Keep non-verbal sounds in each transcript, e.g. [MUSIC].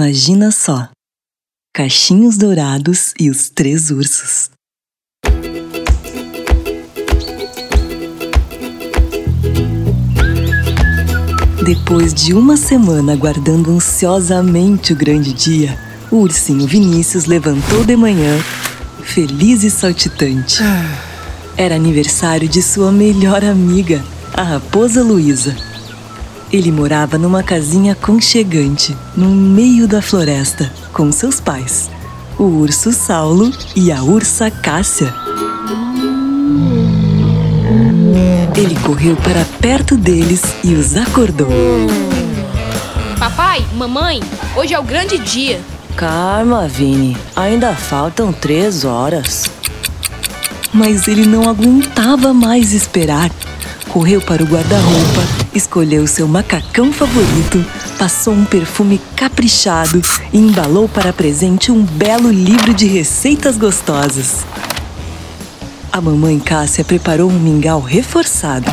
Imagina só: Caixinhos Dourados e os Três Ursos. Depois de uma semana aguardando ansiosamente o grande dia, o ursinho Vinícius levantou de manhã, feliz e saltitante. Era aniversário de sua melhor amiga, a raposa Luísa. Ele morava numa casinha conchegante, no meio da floresta, com seus pais, o urso Saulo e a ursa Cássia. Ele correu para perto deles e os acordou. Papai, mamãe, hoje é o grande dia. Calma, Vini. Ainda faltam três horas. Mas ele não aguentava mais esperar. Correu para o guarda-roupa, escolheu seu macacão favorito, passou um perfume caprichado e embalou para presente um belo livro de receitas gostosas. A mamãe Cássia preparou um mingau reforçado.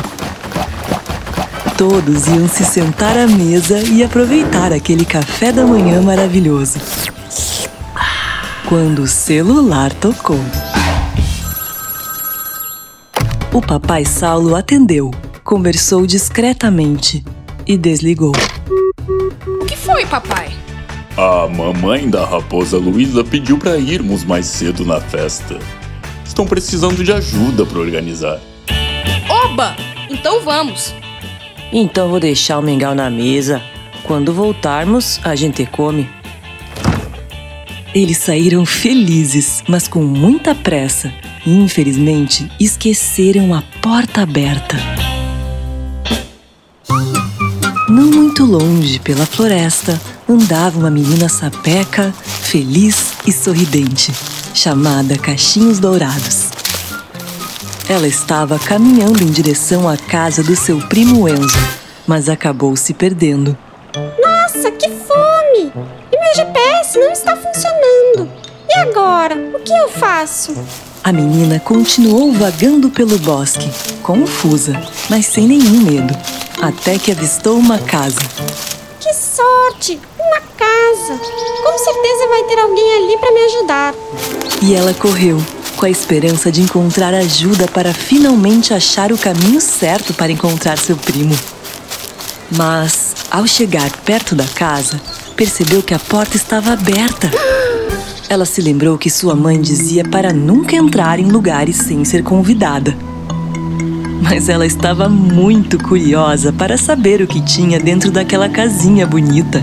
Todos iam se sentar à mesa e aproveitar aquele café da manhã maravilhoso. Quando o celular tocou. O papai Saulo atendeu, conversou discretamente e desligou. O que foi, papai? A mamãe da raposa Luísa pediu para irmos mais cedo na festa. Estão precisando de ajuda para organizar. Oba! Então vamos. Então vou deixar o mingau na mesa. Quando voltarmos, a gente come. Eles saíram felizes, mas com muita pressa. E, infelizmente, esqueceram a porta aberta. Muito longe, pela floresta, andava uma menina sapeca, feliz e sorridente, chamada Caixinhos Dourados. Ela estava caminhando em direção à casa do seu primo Enzo, mas acabou se perdendo. Nossa, que fome! E meu GPS não está funcionando. E agora? O que eu faço? A menina continuou vagando pelo bosque, confusa, mas sem nenhum medo, até que avistou uma casa. Que sorte! Uma casa! Com certeza vai ter alguém ali para me ajudar. E ela correu, com a esperança de encontrar ajuda para finalmente achar o caminho certo para encontrar seu primo. Mas, ao chegar perto da casa, percebeu que a porta estava aberta. Ela se lembrou que sua mãe dizia para nunca entrar em lugares sem ser convidada. Mas ela estava muito curiosa para saber o que tinha dentro daquela casinha bonita.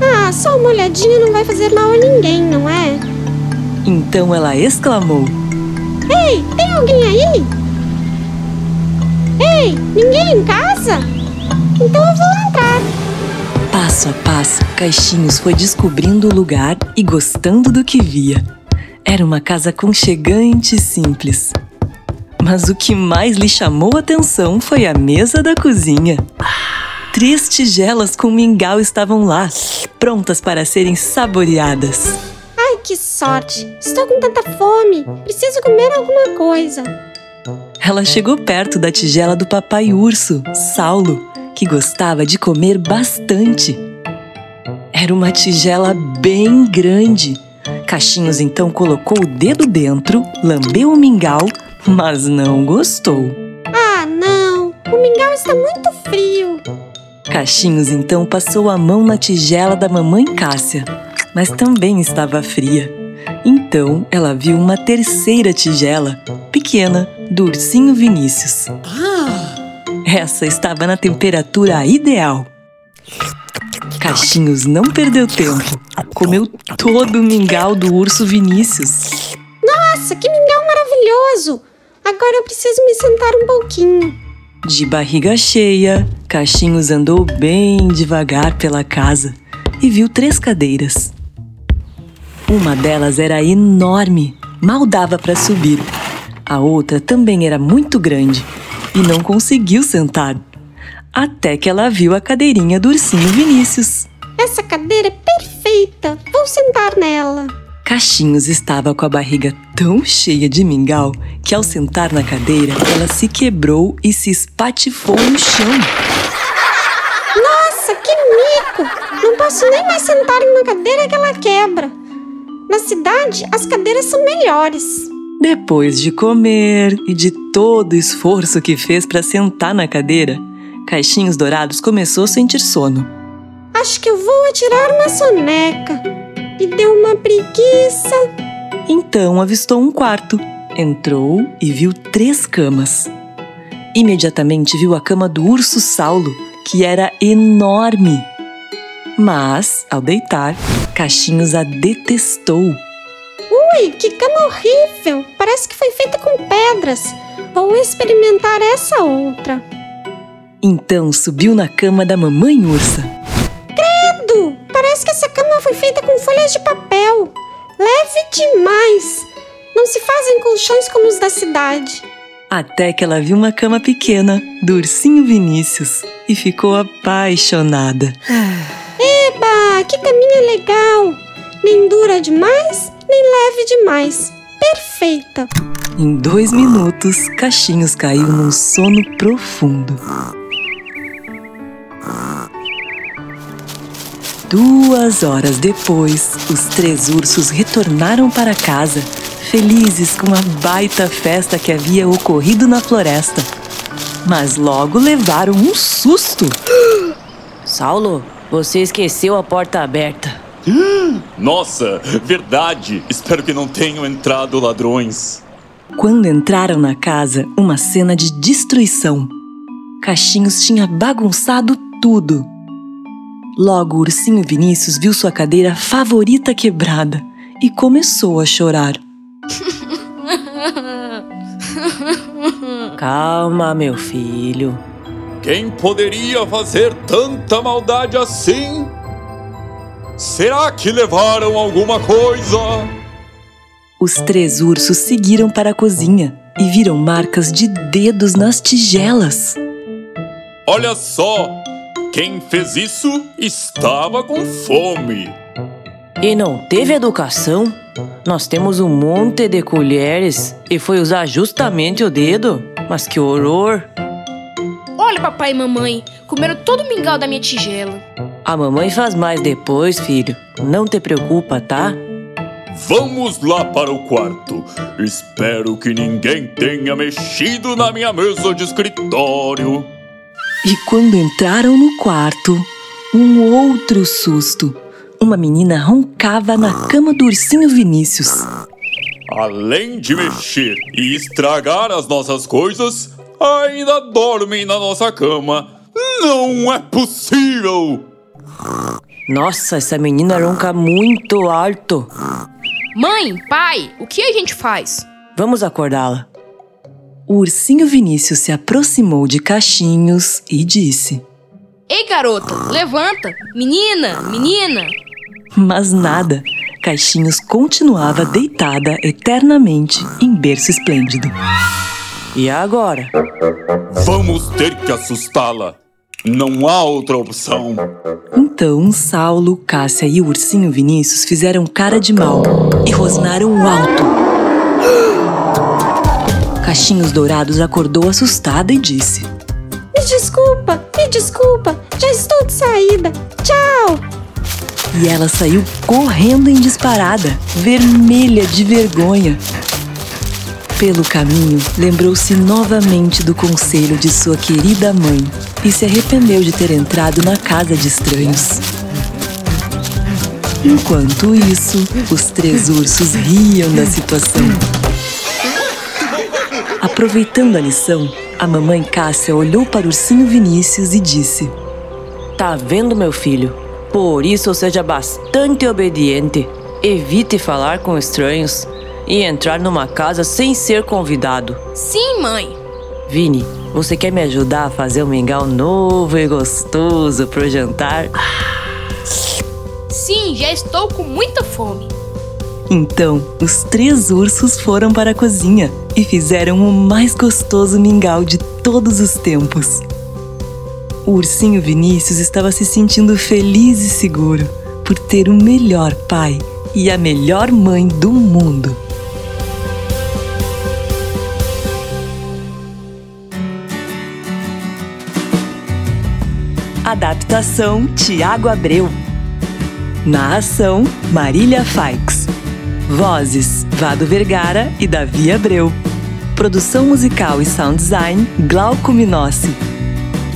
Ah, só uma olhadinha não vai fazer mal a ninguém, não é? Então ela exclamou: Ei, tem alguém aí? Ei, ninguém em casa? Então eu vou entrar. Passo a passo, Caixinhos foi descobrindo o lugar e gostando do que via. Era uma casa conchegante e simples. Mas o que mais lhe chamou a atenção foi a mesa da cozinha. Três tigelas com mingau estavam lá, prontas para serem saboreadas. Ai, que sorte! Estou com tanta fome. Preciso comer alguma coisa. Ela chegou perto da tigela do papai urso, Saulo, que gostava de comer bastante. Era uma tigela bem grande. Caixinhos então colocou o dedo dentro, lambeu o mingau, mas não gostou. Ah, não! O mingau está muito frio. Caixinhos então passou a mão na tigela da mamãe Cássia, mas também estava fria. Então ela viu uma terceira tigela, pequena, do ursinho Vinícius. Essa estava na temperatura ideal. Caixinhos não perdeu tempo. Comeu todo o mingau do urso Vinícius. Nossa, que mingau maravilhoso! Agora eu preciso me sentar um pouquinho. De barriga cheia, Caixinhos andou bem devagar pela casa e viu três cadeiras. Uma delas era enorme, mal dava para subir. A outra também era muito grande e não conseguiu sentar. Até que ela viu a cadeirinha do ursinho Vinícius. Essa cadeira é perfeita. Vou sentar nela. Caixinhos estava com a barriga tão cheia de mingau que, ao sentar na cadeira, ela se quebrou e se espatifou no chão. Nossa, que mico! Não posso nem mais sentar em uma cadeira que ela quebra. Na cidade, as cadeiras são melhores. Depois de comer e de todo o esforço que fez para sentar na cadeira, Caixinhos Dourados começou a sentir sono. Acho que eu vou atirar uma soneca. Me deu uma preguiça. Então avistou um quarto, entrou e viu três camas. Imediatamente viu a cama do urso Saulo, que era enorme. Mas, ao deitar, Caixinhos a detestou. Ui, que cama horrível! Parece que foi feita com pedras. Vou experimentar essa outra. Então subiu na cama da mamãe ursa. Parece que essa cama foi feita com folhas de papel. Leve demais! Não se fazem colchões como os da cidade. Até que ela viu uma cama pequena do ursinho Vinícius e ficou apaixonada. [SIGHS] Eba, que caminha legal! Nem dura demais, nem leve demais. Perfeita! Em dois minutos, Caixinhos caiu num sono profundo. Duas horas depois, os três ursos retornaram para casa, felizes com a baita festa que havia ocorrido na floresta. Mas logo levaram um susto. Saulo, você esqueceu a porta aberta. Nossa, verdade! Espero que não tenham entrado ladrões. Quando entraram na casa, uma cena de destruição. Caixinhos tinha bagunçado tudo. Logo, o ursinho Vinícius viu sua cadeira favorita quebrada e começou a chorar. [LAUGHS] Calma, meu filho. Quem poderia fazer tanta maldade assim? Será que levaram alguma coisa? Os três ursos seguiram para a cozinha e viram marcas de dedos nas tigelas. Olha só! Quem fez isso estava com fome. E não teve educação? Nós temos um monte de colheres e foi usar justamente o dedo? Mas que horror! Olha, papai e mamãe, comeram todo o mingau da minha tigela. A mamãe faz mais depois, filho. Não te preocupa, tá? Vamos lá para o quarto. Espero que ninguém tenha mexido na minha mesa de escritório. E quando entraram no quarto, um outro susto. Uma menina roncava na cama do ursinho Vinícius. Além de mexer e estragar as nossas coisas, ainda dormem na nossa cama. Não é possível! Nossa, essa menina ronca muito alto. Mãe, pai, o que a gente faz? Vamos acordá-la. O ursinho Vinícius se aproximou de Caixinhos e disse: Ei, garota, levanta! Menina, menina! Mas nada. Caixinhos continuava deitada eternamente em berço esplêndido. E agora? Vamos ter que assustá-la. Não há outra opção. Então Saulo, Cássia e o ursinho Vinícius fizeram cara de mal e rosnaram alto. Caixinhos Dourados acordou assustada e disse: Me desculpa, me desculpa. Já estou de saída. Tchau! E ela saiu correndo em disparada, vermelha de vergonha. Pelo caminho, lembrou-se novamente do conselho de sua querida mãe e se arrependeu de ter entrado na casa de estranhos. Enquanto isso, os três ursos riam da situação. Aproveitando a lição, a mamãe Cássia olhou para o ursinho Vinícius e disse: Tá vendo, meu filho? Por isso seja bastante obediente. Evite falar com estranhos e entrar numa casa sem ser convidado. Sim, mãe. Vini, você quer me ajudar a fazer um mingau novo e gostoso pro jantar? Sim, já estou com muita fome. Então, os três ursos foram para a cozinha e fizeram o mais gostoso mingau de todos os tempos. O ursinho Vinícius estava se sentindo feliz e seguro por ter o melhor pai e a melhor mãe do mundo. Adaptação Tiago Abreu. Narração Marília Faix. Vozes Vado Vergara e Davi Abreu. Produção musical e sound design Glauco Minossi.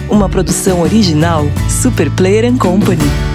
Uma produção original Super Player Company.